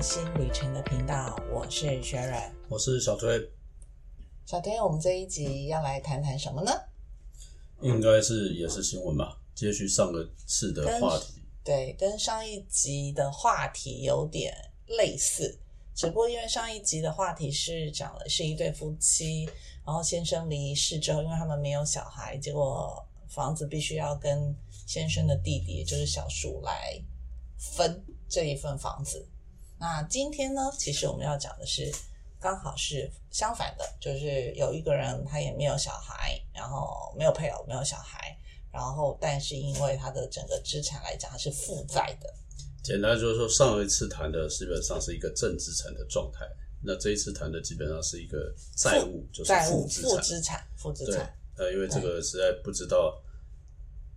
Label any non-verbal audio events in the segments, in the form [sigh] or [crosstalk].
谈新旅程的频道，我是雪软。我是小推，小推，我们这一集要来谈谈什么呢？应该是也是新闻吧，接续上个次的话题。对，跟上一集的话题有点类似，只不过因为上一集的话题是讲的是一对夫妻，然后先生离世之后，因为他们没有小孩，结果房子必须要跟先生的弟弟，也就是小叔来分这一份房子。那今天呢，其实我们要讲的是，刚好是相反的，就是有一个人他也没有小孩，然后没有配偶，没有小孩，然后但是因为他的整个资产来讲，他是负债的。简单就是说，上一次谈的基本上是一个正资产的状态，那这一次谈的基本上是一个债务，就是债务、资产。负资产、负资对产。，呃，因为这个实在不知道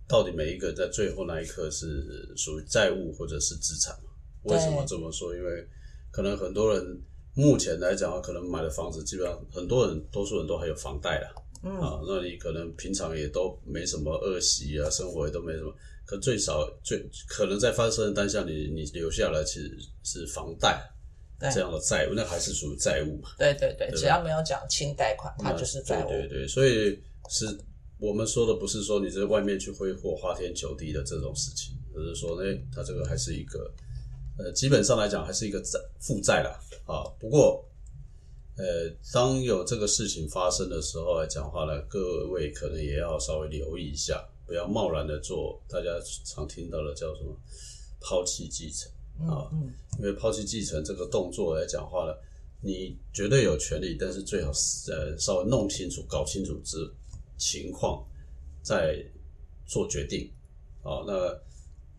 到底每一个在最后那一刻是属于债务或者是资产嘛？为什么这么说？因为可能很多人目前来讲，可能买的房子基本上很多人多数人都还有房贷啦，嗯，啊，那你可能平常也都没什么恶习啊，生活也都没什么，可最少最可能在发生的当下，你你留下来其实是房贷对这样的债务，那还是属于债务嘛。对对对，对只要没有讲清贷款，它就是债务。对对对，所以是我们说的不是说你在外面去挥霍花天酒地的这种事情，而是说呢，它这个还是一个呃，基本上来讲还是一个债负债啦啊。不过呃，当有这个事情发生的时候来讲话呢，各位可能也要稍微留意一下，不要贸然的做大家常听到的叫什么抛弃继承。嗯啊嗯，因为抛弃继承这个动作来讲话呢，你绝对有权利，但是最好是呃稍微弄清楚、搞清楚之情况再做决定。好，那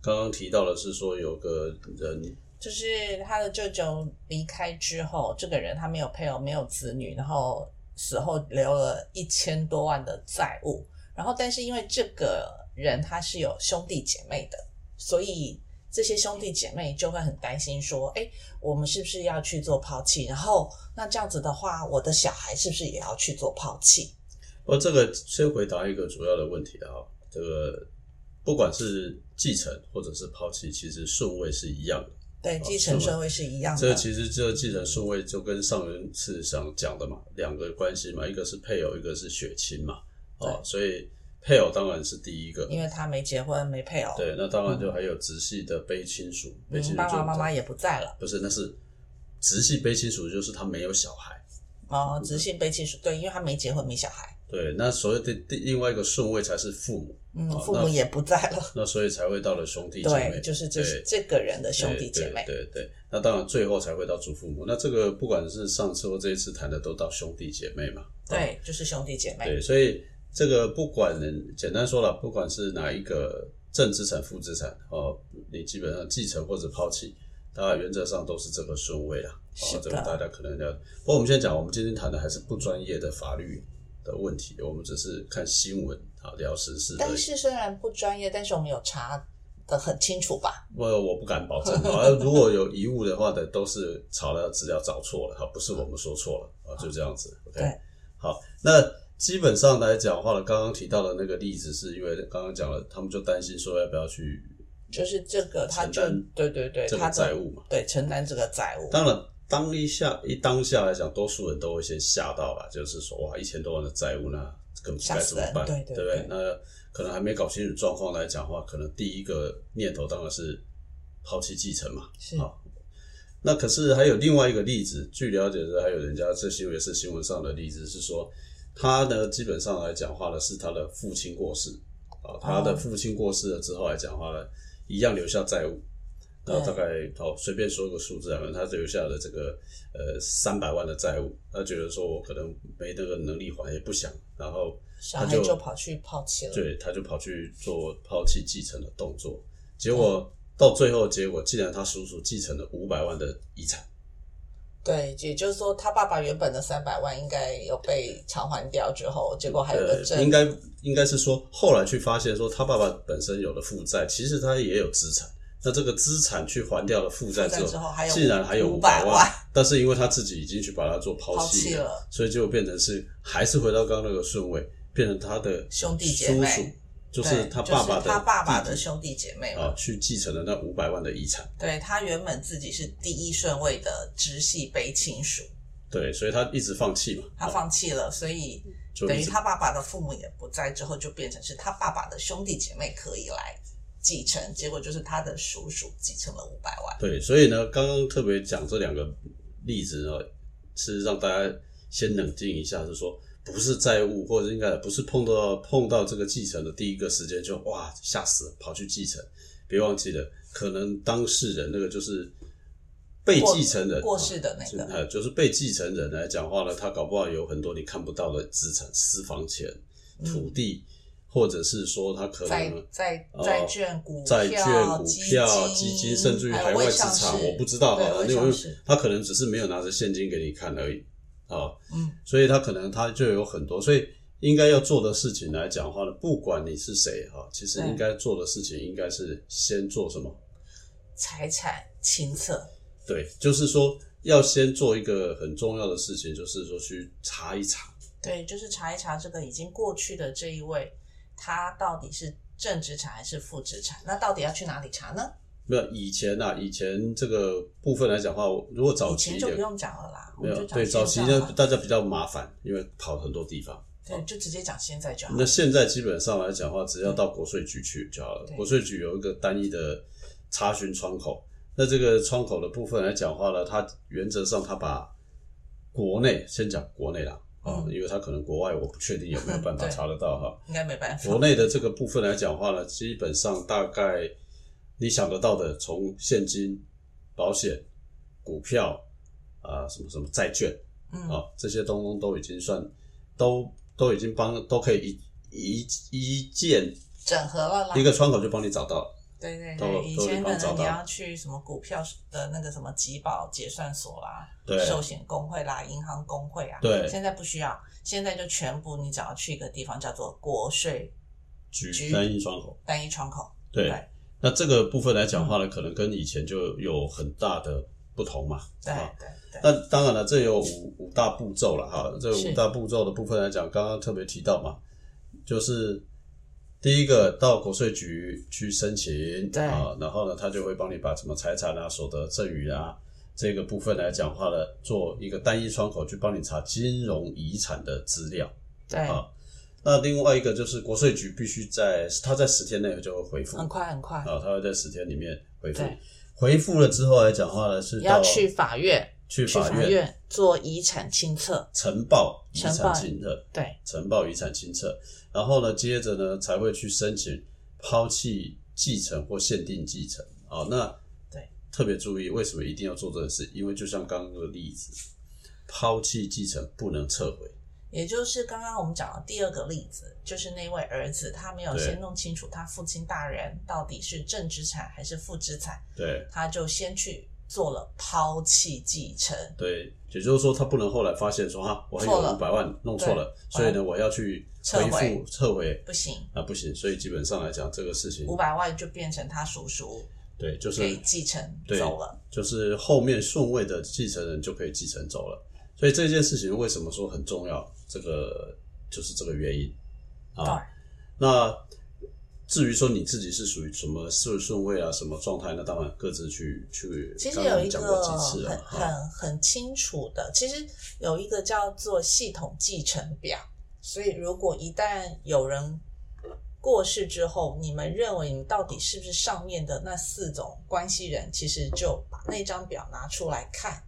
刚刚提到的是说有个人就是他的舅舅离开之后，这个人他没有配偶，没有子女，然后死后留了一千多万的债务。然后，但是因为这个人他是有兄弟姐妹的，所以这些兄弟姐妹就会很担心说：“哎，我们是不是要去做抛弃？然后那这样子的话，我的小孩是不是也要去做抛弃？”我这个先回答一个主要的问题啊，这个不管是继承或者是抛弃，其实顺位是一样的。对，继承顺位是一样的这的。其实这个继承顺位就跟上一次想讲的嘛，两个关系嘛，一个是配偶，一个是血亲嘛，哦，所以配偶当然是第一个，因为他没结婚，没配偶，对，那当然就还有直系的卑亲属，嗯，爸爸妈妈也不在了。不是，那是直系卑亲属，就是他没有小孩，哦，直系卑亲属，对，因为他没结婚，没小孩，对，那所谓的第另外一个顺位才是父母，嗯，哦父母也不在了，那所以才会到了兄弟姐妹对，，就是这是这个人的兄弟姐妹，对对对，那当然最后才会到祖父母。那这个不管是上次或这一次谈的，都到兄弟姐妹嘛。对，就是兄弟姐妹，对，所以这个不管简单说了，不管是哪一个正资产、负资产哦，你基本上继承或者抛弃，大概原则上都是这个顺位啦。是的，哦这个大家可能要。不过我们先讲，我们今天谈的还是不专业的法律的问题，我们只是看新闻啊，聊时事。但是虽然不专业，但是我们有查的很清楚吧？我我不敢保证啊，[laughs] 如果有遗误的话的，都是查了资料找错了，哈，不是我们说错了啊，就这样子。OK，好，那基本上来讲话呢，刚刚提到的那个例子，是因为刚刚讲了，他们就担心说要不要去就是这个，他就对对对，这他债务嘛。对承担这个债务，当然，当一下一当下来讲，多数人都会先吓到了，就是说哇，一千多万的债务，那更吓死人该怎么办？对对不对对？那可能还没搞清楚状况来讲的话，可能第一个念头当然是抛弃继承嘛。是好，那可是还有另外一个例子，据了解的还有人家这新闻也是新闻上的例子是说，他呢基本上来讲话呢是他的父亲过世啊，他的父亲过世了之后来讲话呢，一样留下债务。然后大概好随便说个数字啊，他留下了这个呃三百万的债务，他觉得说我可能没那个能力还，也不想，然后小孩他就就跑去抛弃了，对，他就跑去做抛弃继承的动作，结果到最后结果，竟然他叔叔继承了五百万的遗产。对，也就是说，他爸爸原本的三百万应该有被偿还掉之后，结果还有个呃，证，应该应该是说，后来去发现说，他爸爸本身有了负债，其实他也有资产。那这个资产去还掉了负债之后还有竟然还有500五百万 [laughs] 但是因为他自己已经去把它做抛抛弃弃了所以就变成是还是回到刚刚那个顺位，变成他的兄弟姐妹叔叔就是他爸爸的就是他爸爸的兄弟姐妹啊。去继承了那五百万的遗产。对他原本自己是第一顺位的直系卑亲属，对，所以他一直放弃嘛，他啊放弃了，所以等于他爸爸的父母也不在之后，就变成是他爸爸的兄弟姐妹可以来继承，结果就是他的叔叔继承了五百万。对，所以呢，刚刚特别讲这两个例子呢，是让大家先冷静一下，是说不是债务，或者应该不是碰到碰到这个继承的第一个时间就哇吓死了，跑去继承。别忘记了，可能当事人那个就是被继承人过世的那个就是被继承人来讲话呢，他搞不好有很多你看不到的资产，私房钱、土地，或者是说他可能债哦债券、股票、债券、股票、基基金，甚至于海外资产，我不知道对啊，因为他可能只是没有拿着现金给你看而已啊，嗯，所以他可能他就有很多，所以应该要做的事情来讲的话呢，不管你是谁哈，其实对应该做的事情应该是先做什么？财产清册。对，就是说要先做一个很重要的事情，就是说去查一查，对，就是查一查这个已经过去的这一位，他到底是正资产还是负资产？那到底要去哪里查呢？没有以前啊，以前这个部分来讲的话，如果早期一点，前就不用讲了啦，没有对早期大家比较麻烦，因为跑很多地方。对，就直接讲现在就好。那现在基本上来讲的话，只要到国税局去就好了。国税局有一个单一的查询窗口，那这个窗口的部分来讲的话呢，它原则上它把国内先讲国内啦，啊、嗯因为它可能国外我不确定有没有办法查得到哈。应该没办法。国内的这个部分来讲的话呢，基本上大概你想得到的，从现金、保险、股票啊、什么什么债券嗯，啊，这些东东都已经算都都已经帮都可以一一一键整合了啦。一个窗口就帮你找到了。都对对对，以前可能你要去什么股票的那个什么集保结算所啦，对寿险工会啦，银行工会啊，对现在不需要，现在就全部你只要去一个地方叫做国税局局单一窗口，单一窗口，对对那这个部分来讲的话呢，可能跟以前就有很大的不同嘛。对啊对对，那当然了，这有五五大步骤了哈。这五大步骤的部分来讲，刚刚特别提到嘛，就是第一个到国税局去申请，对。啊，然后呢，他就会帮你把什么财产啊、所得赠与啊这个部分来讲的话呢，做一个单一窗口去帮你查金融遗产的资料。对，啊。那另外一个就是国税局必须在他在十天内就会回复。很快很快，啊，他会在十天里面回复。对。回复了之后来讲话呢，是到要去法院，去法院做遗产清册，呈报遗产清册，对呈报遗产清册，然后呢，接着呢才会去申请抛弃继承或限定继承。啊，那对特别注意，为什么一定要做这个事？因为就像刚刚那个例子，抛弃继承不能撤回。也就是刚刚我们讲的第二个例子，就是那位儿子他没有先弄清楚他父亲大人到底是正资产还是负资产，对他就先去做了抛弃继承。对，也就是说，他不能后来发现说哈，我还有五百万弄错了，所以呢，我要去回撤回复撤回不行，啊，不行。所以基本上来讲，这个事情五百万就变成他叔叔对，就是给继承对走了。就是后面顺位的继承人就可以继承走了。所以这件事情为什么说很重要？这个就是这个原因啊。那至于说你自己是属于什么顺顺位啊，什么状态，那当然各自去去。其实有一个很啊，很很清楚的，其实有一个叫做系统继承表。所以如果一旦有人过世之后，你们认为你到底是不是上面的那四种关系人，其实就把那张表拿出来看。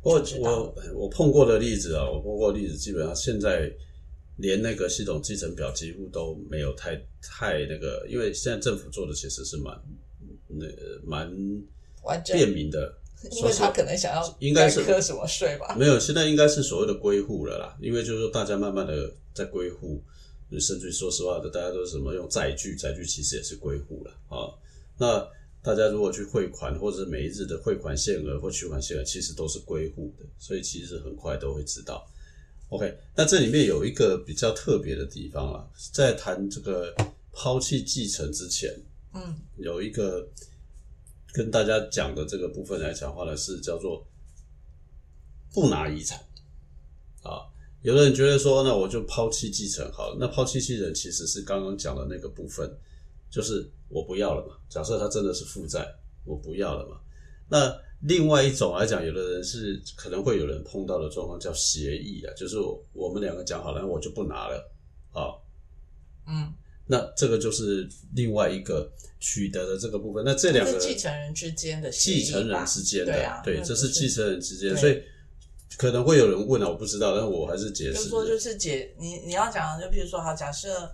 我我我碰过的例子啊，我碰过的例子，基本上现在连那个系统继承表几乎都没有太太那个，因为现在政府做的其实是蛮那个蛮便民的，[laughs] 因为他可能想要应该是再课什么税吧？没有，现在应该是所谓的归户了啦，因为就是说大家慢慢的在归户，甚至说实话的，大家都是什么用载具，载具其实也是归户了啊。那大家如果去汇款，或者是每一日的汇款限额或取款限额，其实都是归户的，所以其实很快都会知道。OK，那这里面有一个比较特别的地方啊，在谈这个抛弃继承之前，嗯，有一个跟大家讲的这个部分来讲话呢，是叫做不拿遗产啊。有的人觉得说，那我就抛弃继承好了。那抛弃继承其实是刚刚讲的那个部分，就是我不要了嘛。假设他真的是负债，我不要了嘛。那另外一种来讲，有的人是可能会有人碰到的状况叫协议啊，就是我们两个讲好了，我就不拿了啊。嗯，那这个就是另外一个取得的这个部分。那这两个继承人之间的继承人之间的，对啊，对，这是继承人之间，所以可能会有人问啊，我不知道，但我还是解释。就是说，就是解你你要讲的，就譬如说，好，假设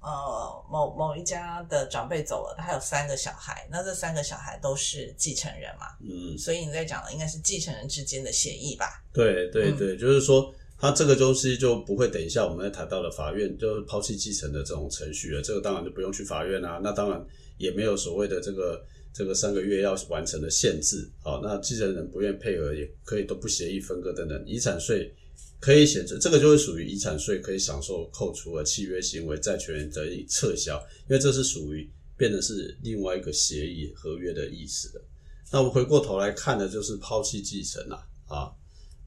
呃某某一家的长辈走了，他有三个小孩，那这三个小孩都是继承人嘛，嗯，所以你在讲的应该是继承人之间的协议吧？对对嗯对，就是说。他这个东西就不会等一下我们在谈到了法院就是抛弃继承的这种程序了，这个当然就不用去法院啊。那当然也没有所谓的这个这个三个月要完成的限制。好，那继承人不愿配合也可以都不协议分割等等，遗产税可以选择，这个就会属于遗产税可以享受扣除的契约行为，债权人得以撤销，因为这是属于变得是另外一个协议合约的意思了。那我们回过头来看的就是抛弃继承啊啊。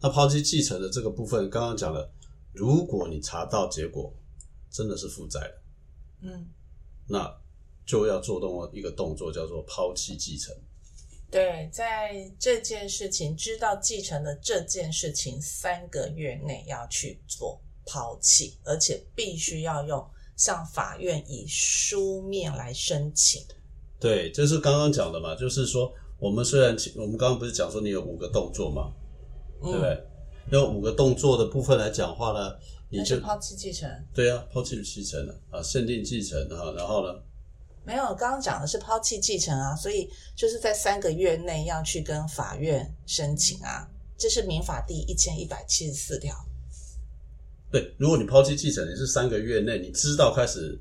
那抛弃继承的这个部分，刚刚讲了，如果你查到结果真的是负债的，嗯，那就要做动一个动作，叫做抛弃继承。对，在这件事情知道继承的这件事情三个月内要去做抛弃，而且必须要用向法院以书面来申请。对，这是刚刚讲的嘛，就是说我们虽然我们刚刚不是讲说你有五个动作嘛。对不对？用五个动作的部分来讲话呢，你就抛弃继承。对啊，抛弃继承了啊，限定继承啊，然后呢？没有，刚刚讲的是抛弃继承啊，所以就是在三个月内要去跟法院申请啊，这是民法第一千一百七十四条。对，如果你抛弃继承，你是三个月内你知道开始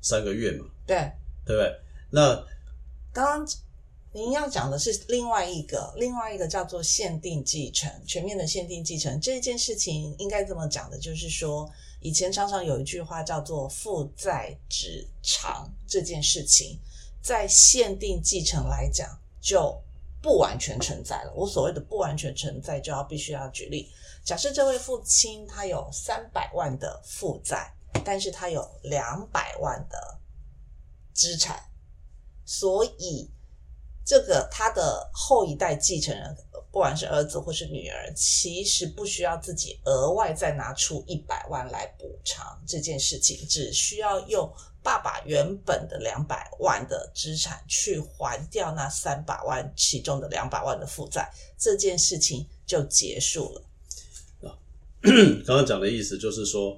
三个月嘛？对，对不对？那刚刚。您要讲的是另外一个，另外一个叫做限定继承，全面的限定继承这件事情应该这么讲的，就是说以前常常有一句话叫做“负债止偿”，这件事情在限定继承来讲就不完全存在了。我所谓的不完全存在，就要必须要举例，假设这位父亲他有三百万的负债，但是他有两百万的资产，所以。这个他的后一代继承人，不管是儿子或是女儿，其实不需要自己额外再拿出一百万来补偿这件事情，只需要用爸爸原本的两百万的资产去还掉那三百万其中的两百万的负债，这件事情就结束了。啊，[coughs] 刚刚讲的意思就是说，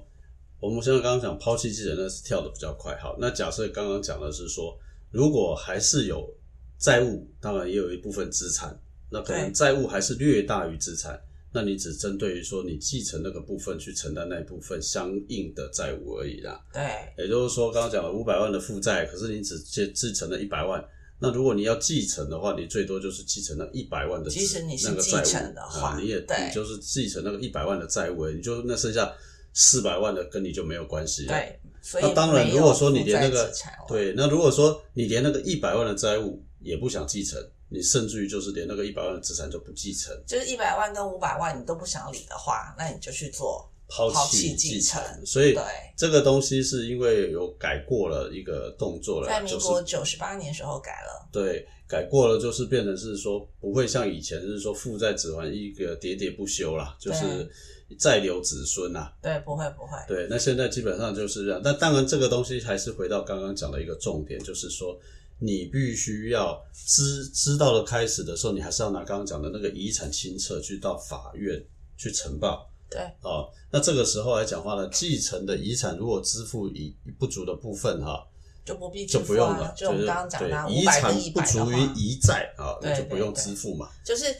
我们现在刚刚讲抛弃继承那是跳的比较快。好，那假设刚刚讲的是说，如果还是有。债务当然也有一部分资产，那可能债务还是略大于资产，那你只针对于说你继承那个部分去承担那一部分相应的债务而已啦。对，也就是说刚刚讲了五百万的负债，可是你只继继承了一百万，那如果你要继承的话，你最多就是继承那一百万的其实你是继承的话，你也你就是继承那个一百万的债务，你就那剩下四百万的跟你就没有关系了。对，那当然如果说你连那个对，那如果说你连那个一百万的债务也不想继承，你甚至于就是连那个一百万的资产都不继承，就是一百万跟五百万你都不想理的话，那你就去做抛弃继承。所以对这个东西是因为有改过了一个动作了，在民国九十八年时候改了。对，改过了就是变成是说不会像以前是说负债子还一个喋喋不休啦，就是再留子孙呐。对，不会不会。对，那现在基本上就是这样。但当然这个东西还是回到刚刚讲的一个重点，就是说。你必须要知知道了开始的时候，你还是要拿刚刚讲的那个遗产清册去到法院去呈报。对，哦，那这个时候来讲话呢，继承的遗产如果支付遗不足的部分哈，就不必就不用了，就我们刚刚讲的遗产不足于遗债啊，那就不用支付嘛。就是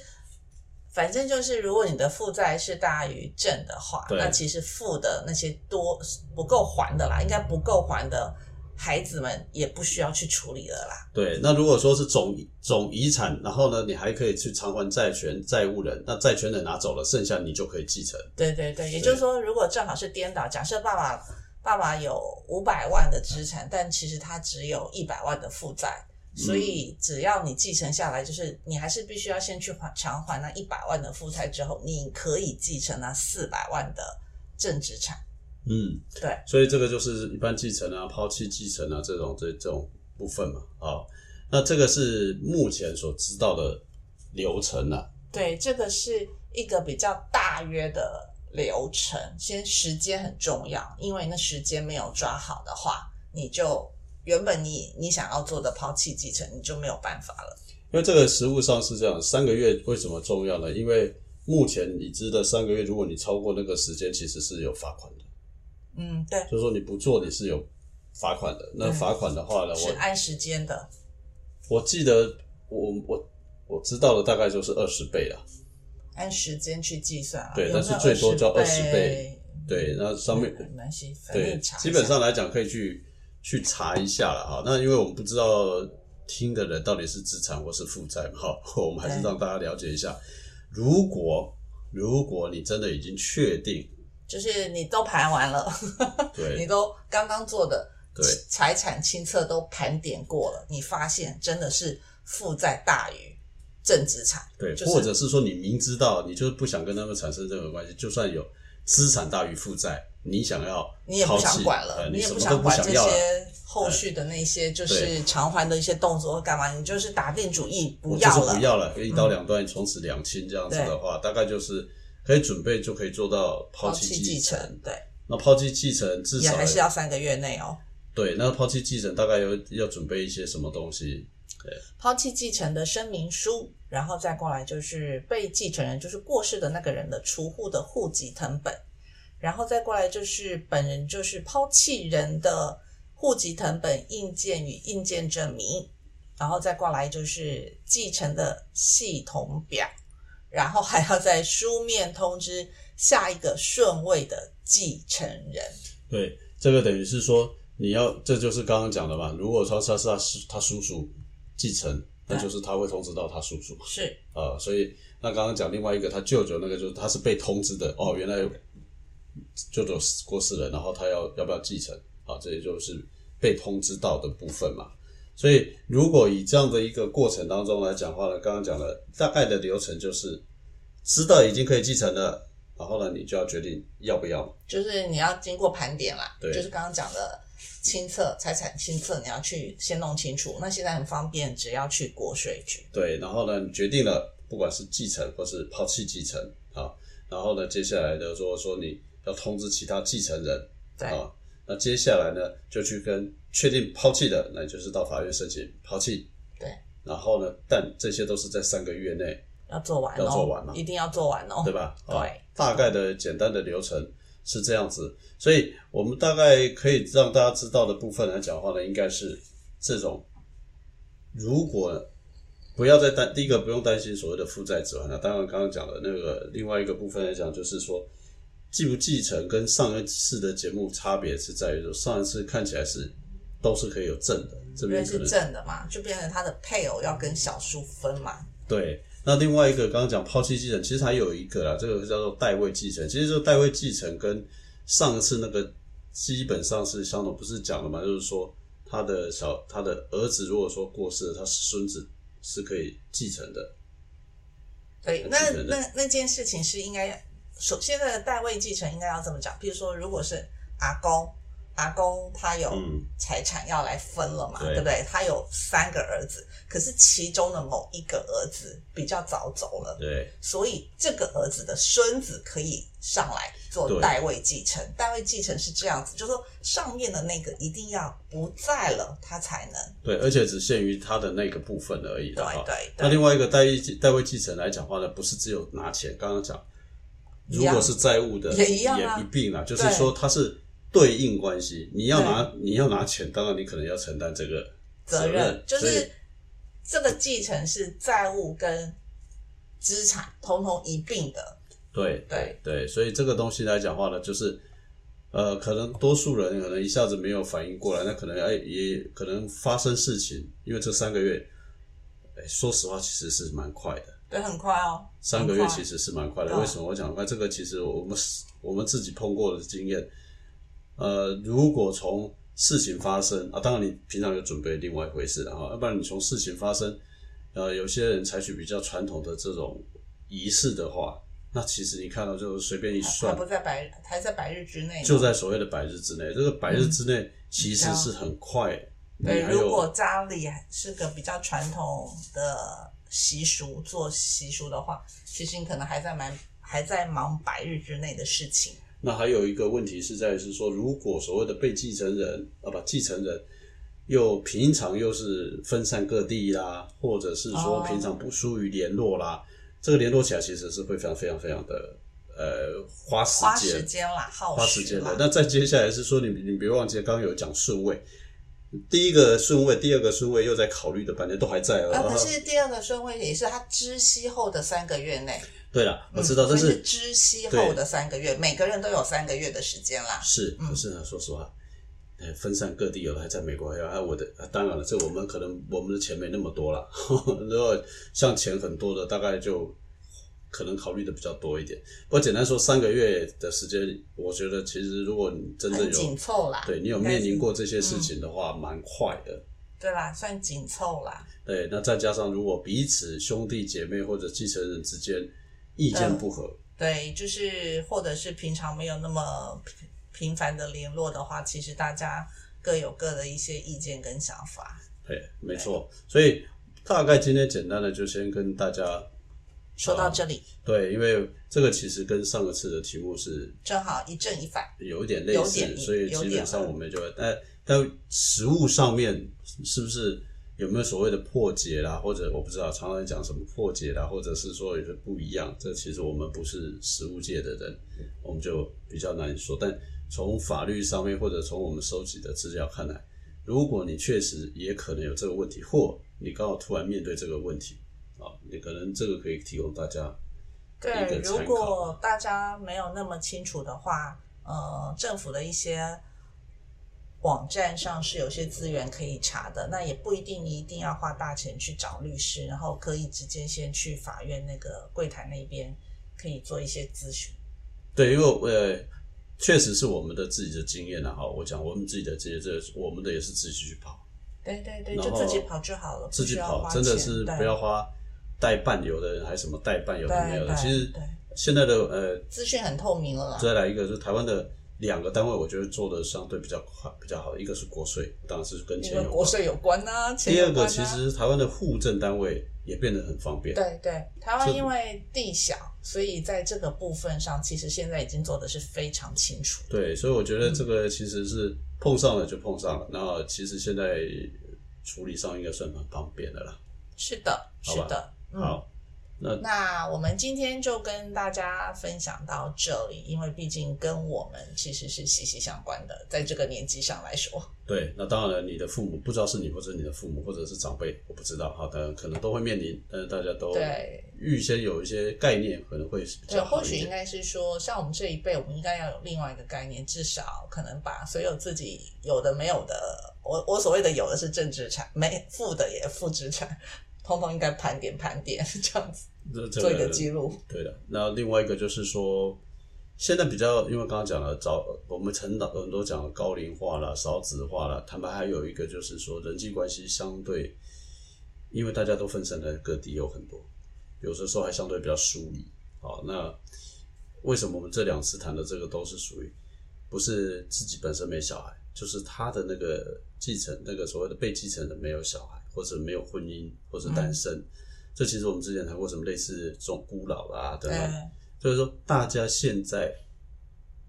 反正就是，如果你的负债是大于正的话，那其实负的那些多不够还的啦，应该不够还的。孩子们也不需要去处理了啦。对，那如果说是总总遗产，然后呢，你还可以去偿还债权债务人，那债权人拿走了，剩下你就可以继承。对对对，也就是说，如果正好是颠倒，假设爸爸爸爸有五百万的资产，但其实他只有一百万的负债，所以只要你继承下来，就是你还是必须要先去还偿还那一百万的负债之后，你可以继承那四百万的正资产。嗯，对，所以这个就是一般继承啊、抛弃继承啊这种这这种部分嘛。啊，那这个是目前所知道的流程啊。对，这个是一个比较大约的流程。先时间很重要，因为那时间没有抓好的话，你就原本你你想要做的抛弃继承，你就没有办法了。因为这个实物上是这样，三个月为什么重要呢？因为目前已知的三个月，如果你超过那个时间，其实是有罚款的。嗯，对，就是说你不做你是有罚款的。那罚款的话呢，我是按时间的。我记得我我我知道的大概就是二十倍了。按时间去计算啊，对，但是最多叫二20十倍。对，那上面对基本上来讲可以去去查一下了哈。那因为我们不知道听的人到底是资产或是负债嘛，哈，[laughs] 我们还是让大家了解一下。如果如果你真的已经确定，就是你都盘完了，[laughs] 你对都刚刚做的对。财产清册都盘点过了，你发现真的是负债大于正资产，对，就是或者是说你明知道你就是不想跟他们产生任何关系，就算有资产大于负债，你想要你也不想管了，呃你也不想管这。些后续的那些就是偿还的一些动作或干嘛，你就是打定主意不要了，嗯就是不要了，一刀两断，从此两清这样子的话，大概就是可以准备就可以做到抛抛弃弃继承。承，对，那抛弃继承至少也还是要三个月内哦。对，那抛弃继承大概要要准备一些什么东西？抛弃继承的声明书，然后再过来就是被继承人，就是过世的那个人的除户的户籍成本，然后再过来就是本人就是抛弃人的户籍成本印鉴与印鉴证明，然后再过来就是继承的系统表，然后还要再书面通知下一个顺位的继承人。对，这个等于是说你要，这就是刚刚讲的嘛。如果说他是他是他叔叔继承，那就是他会通知到他叔叔。是啊、所以那刚刚讲另外一个他舅舅那个，就是他是被通知的哦，原来舅舅过世了，然后他要要不要继承啊？这也就是被通知到的部分嘛。所以如果以这样的一个过程当中来讲话呢，刚刚讲的大概的流程就是知道已经可以继承了，然后呢你就要决定要不要。就是你要经过盘点啦，对就是刚刚讲的清册财产清册，你要去先弄清楚。那现在很方便，只要去国税局。对，然后呢，你决定了，不管是继承或是抛弃继承啊，然后呢，接下来的说说你要通知其他继承人对，啊，那接下来呢，就去跟确定抛弃的，那就是到法院申请抛弃。对，然后呢，但这些都是在三个月内，要做完哦，要做完嘛。一定要做完哦，对吧？啊对，大概的简单的流程是这样子，所以我们大概可以让大家知道的部分来讲话呢，应该是这种，如果不要再担第一个不用担心所谓的负债指还那当然刚刚讲的那个另外一个部分来讲，就是说继不继承跟上一次的节目差别是在于说，上一次看起来是都是可以有正的，这边是边可能正的嘛，就变成他的配偶要跟小叔分嘛。对，那另外一个刚刚讲抛弃继承，其实还有一个啦，这个叫做代位继承。其实就代位继承跟上一次那个基本上是相同，不是讲了嘛？就是说他的小他的儿子如果说过世了，他孙子是可以继承的。对，那那那件事情是应该，首先的代位继承应该要这么讲，比如说如果是阿公，阿公他有嗯财产要来分了嘛，对对不对？他有三个儿子，可是其中的某一个儿子比较早走了，对所以这个儿子的孙子可以上来做代位继承。代位继承是这样子，就是说上面的那个一定要不在了，他才能。对，而且只限于他的那个部分而已对的。对对，那另外一个代位继代位继承来讲话呢，不是只有拿钱，刚刚讲，如果是债务的也一样啊一并啊，就是说它是对应关系。你要拿你要拿钱，当然你可能要承担这个责任就是这个继承是债务跟资产统统一并的。对对对，所以这个东西来讲话呢，就是呃，可能多数人可能一下子没有反应过来，那可能哎也可能发生事情，因为这三个月，哎，说实话其实是蛮快的。对，很快哦，三个月其实是蛮快的。对为什么我讲快？这个其实我们我们自己碰过的经验，呃，如果从事情发生啊，当然你平常有准备另外一回事了哈，要不然你从事情发生，呃，有些人采取比较传统的这种仪式的话，那其实你看到就随便一还算不，在百还在百日之内。就在所谓的百日之内。这个百日之内其实是很快，嗯对，如果家里是个比较传统的习俗做习俗的话，其实你可能还在忙还在忙百日之内的事情。那还有一个问题是在于是说，如果所谓的被继承人啊不继承人又平常又是分散各地啦，或者是说哦平常不疏于联络啦，这个联络起来其实是会非常非常非常的呃花时间花时间啦，耗花时间的。那再接下来是说，你你别忘记刚刚有讲顺位，第一个顺位，第二个顺位又在考虑的反正都还在啊，哦。可是第二个顺位也是他知悉后的三个月内，对了，我知道，嗯但是知悉后的三个月，每个人都有三个月的时间啦。是，嗯可是呢，说实话，呃，分散各地，有的还在美国，还有还有我的，啊当然了，这我们可能我们的钱没那么多了，[laughs] 如果像钱很多的，大概就可能考虑的比较多一点。不过简单说，三个月的时间，我觉得其实如果你真的有紧有凑啦，对你有面临过这些事情的话，蛮快的。对啦，算紧凑啦。对，那再加上如果彼此兄弟姐妹或者继承人之间意见不合，对，就是或者是平常没有那么频频繁的联络的话，其实大家各有各的一些意见跟想法。对，没错。所以大概今天简单的就先跟大家说到这里，对，因为这个其实跟上个次的题目是正好一正一反。有一点类似，所以基本上我们就但但实物上面是不是有没有所谓的破解啦，或者我不知道常常讲什么破解啦，或者是说有些不一样，这其实我们不是实物界的人，我们就比较难以说。但从法律上面或者从我们收集的资料看来，如果你确实也可能有这个问题，或你刚好突然面对这个问题啊，你可能这个可以提供大家对如果大家没有那么清楚的话，呃，政府的一些网站上是有些资源可以查的，那也不一定一定要花大钱去找律师，然后可以直接先去法院那个柜台那边可以做一些咨询。对，因为呃，确实是我们的自己的经验啊。哈，我讲我们自己的这些，这我们的也是自己去跑，对对对，就自己跑就好了，自己跑，真的是不要花代办，有的人还什么代办，有的没有的。其实现在的呃，资讯很透明了啦。再来一个，就是台湾的两个单位，我觉得做的相对比较快、比较好。一个是国税，当然是跟因钱有关。国税有关呐、钱第二个，其实台湾的户政单位也变得很方便。对对，台湾因为地小，所以在这个部分上，其实现在已经做的是非常清楚。对，所以我觉得这个其实是碰上了就碰上了，那其实现在处理上应该算很方便的啦。是的，是的，嗯。好，那那我们今天就跟大家分享到这里，因为毕竟跟我们其实是息息相关的，在这个年纪上来说，对，那当然了，你的父母不知道是你或者你的父母或者是长辈，我不知道哈，当然可能都会面临，但是大家都对预先有一些概念，可能会比对。或许应该是说，像我们这一辈，我们应该要有另外一个概念，至少可能把所有自己有的没有的，我我所谓的有的是正资产，没负的也负资产，通通应该盘点盘点，[laughs] 这样子做一个记录。对的。那另外一个就是说，现在比较，因为刚刚讲了早，我们成长很多讲了高龄化了、少子化了，坦白还有一个就是说人际关系相对，因为大家都分散在各地有很多，有的时候还相对比较疏离。好，那为什么我们这两次谈的这个都是属于不是自己本身没小孩，就是他的那个继承那个所谓的被继承人没有小孩，或者没有婚姻，或者单身。这其实我们之前谈过什么类似这种孤老啦等对等，所以说大家现在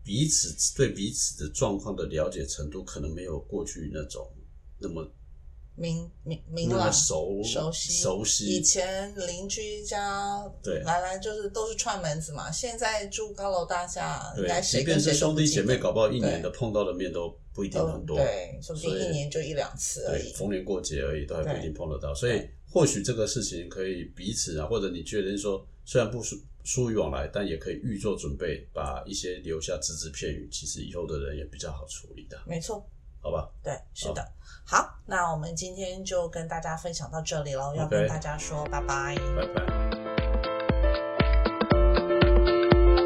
彼此对彼此的状况的了解程度，可能没有过去那种那么明明明那么朗熟熟悉熟悉以。前邻居家对来来就是都是串门子嘛，现在住高楼大厦，对，即便是兄弟姐妹，搞不好一年的碰到的面都不一定很多。对，说不定所以一年就一两次而已。对，逢年过节而已，都还不一定碰得到。所以或许这个事情可以彼此啊，或者你觉得说，虽然不疏疏于往来，但也可以预做准备，把一些留下只字片语，其实以后的人也比较好处理的，没错，好吧？对，是的。好，那我们今天就跟大家分享到这里喽，要跟大家说拜拜。拜拜。